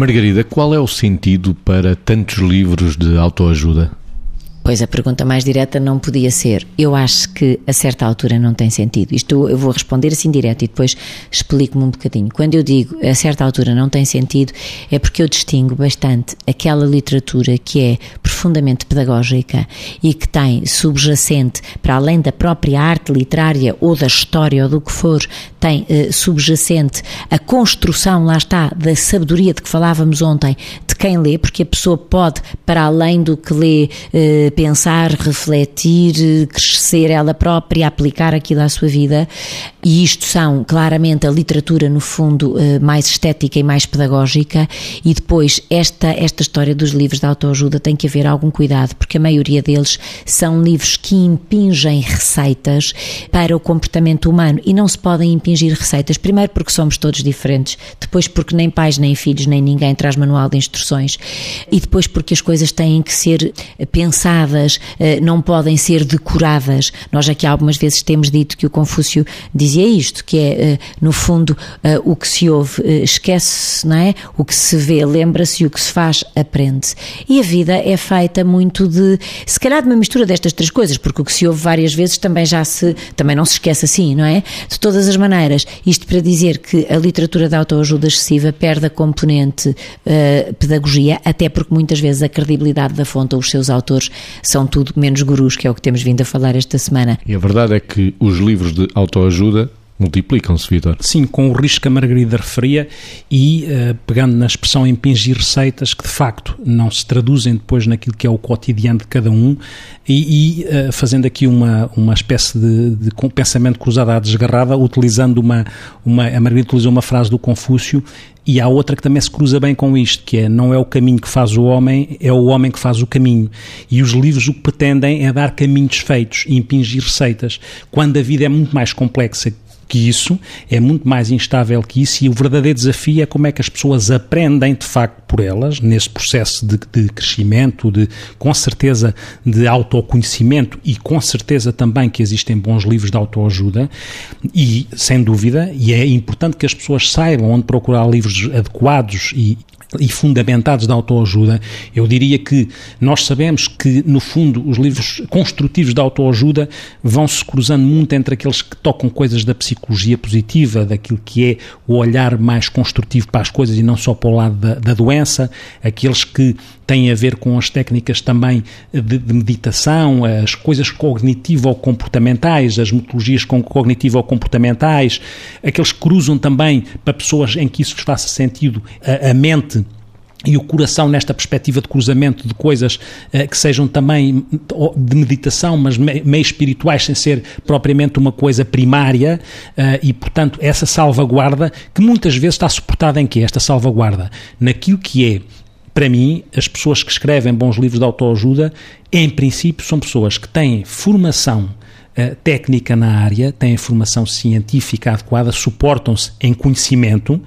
Margarida, qual é o sentido para tantos livros de autoajuda? Pois a pergunta mais direta não podia ser. Eu acho que a certa altura não tem sentido. Isto eu vou responder assim direto e depois explico-me um bocadinho. Quando eu digo a certa altura não tem sentido, é porque eu distingo bastante aquela literatura que é profundamente pedagógica e que tem subjacente, para além da própria arte literária ou da história ou do que for, tem eh, subjacente a construção, lá está, da sabedoria de que falávamos ontem, de quem lê, porque a pessoa pode, para além do que lê, eh, pensar, refletir, crescer ela própria, aplicar aquilo à sua vida. E isto são claramente a literatura, no fundo, eh, mais estética e mais pedagógica. E depois, esta, esta história dos livros de autoajuda tem que haver algum cuidado, porque a maioria deles são livros que impingem receitas para o comportamento humano e não se podem impingir receitas. Primeiro, porque somos todos diferentes, depois, porque nem pais, nem filhos, nem ninguém traz manual de instruções, e depois, porque as coisas têm que ser pensadas eh, não podem ser decoradas. Nós aqui algumas vezes temos dito que o Confúcio dizia isto, que é, eh, no fundo, eh, o que se ouve esquece-se, não é? O que se vê lembra-se e o que se faz aprende-se. E a vida é feita muito de, se calhar de uma mistura destas três coisas, porque o que se ouve várias vezes também já se, também não se esquece assim, não é? De todas as maneiras, isto para dizer que a literatura da autoajuda excessiva perde a componente uh, pedagogia, até porque muitas vezes a credibilidade da fonte ou os seus autores são tudo menos gurus, que é o que temos vindo a falar esta semana. E a verdade é que os livros de autoajuda multiplicam-se, Vitor. Sim, com o risco que a Margarida referia e uh, pegando na expressão impingir receitas que de facto não se traduzem depois naquilo que é o cotidiano de cada um e, e uh, fazendo aqui uma, uma espécie de, de pensamento cruzado à desgarrada, utilizando uma, uma. A Margarida utilizou uma frase do Confúcio e há outra que também se cruza bem com isto, que é não é o caminho que faz o homem, é o homem que faz o caminho. E os livros o que pretendem é dar caminhos feitos e impingir receitas, quando a vida é muito mais complexa que isso, é muito mais instável que isso, e o verdadeiro desafio é como é que as pessoas aprendem de facto por elas, nesse processo de, de crescimento, de com certeza de autoconhecimento e com certeza também que existem bons livros de autoajuda, e sem dúvida, e é importante que as pessoas saibam onde procurar livros adequados e, e fundamentados da autoajuda, eu diria que nós sabemos que, no fundo, os livros construtivos da autoajuda vão se cruzando muito entre aqueles que tocam coisas da psicologia positiva, daquilo que é o olhar mais construtivo para as coisas e não só para o lado da, da doença, aqueles que têm a ver com as técnicas também de, de meditação, as coisas cognitivo-comportamentais, as metodologias cognitivo-comportamentais, aqueles que cruzam também para pessoas em que isso faça sentido a, a mente e o coração nesta perspectiva de cruzamento de coisas eh, que sejam também de meditação, mas meio espirituais, sem ser propriamente uma coisa primária, eh, e portanto essa salvaguarda, que muitas vezes está suportada em que Esta salvaguarda? Naquilo que é para mim, as pessoas que escrevem bons livros de autoajuda, em princípio, são pessoas que têm formação uh, técnica na área, têm formação científica adequada, suportam-se em conhecimento,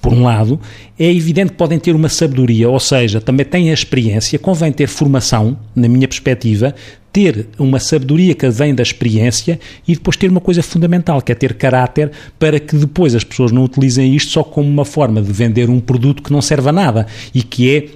por um lado, é evidente que podem ter uma sabedoria, ou seja, também têm a experiência, convém ter formação, na minha perspectiva, ter uma sabedoria que vem da experiência e depois ter uma coisa fundamental, que é ter caráter para que depois as pessoas não utilizem isto só como uma forma de vender um produto que não serve a nada e que é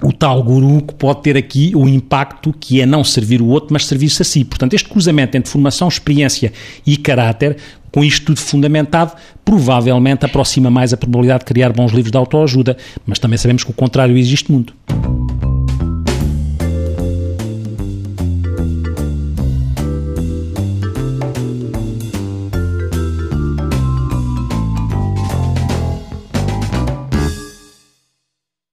o tal guru que pode ter aqui o impacto que é não servir o outro, mas servir-se a si. Portanto, este cruzamento entre formação, experiência e caráter, com isto tudo fundamentado, provavelmente aproxima mais a probabilidade de criar bons livros de autoajuda, mas também sabemos que o contrário existe muito.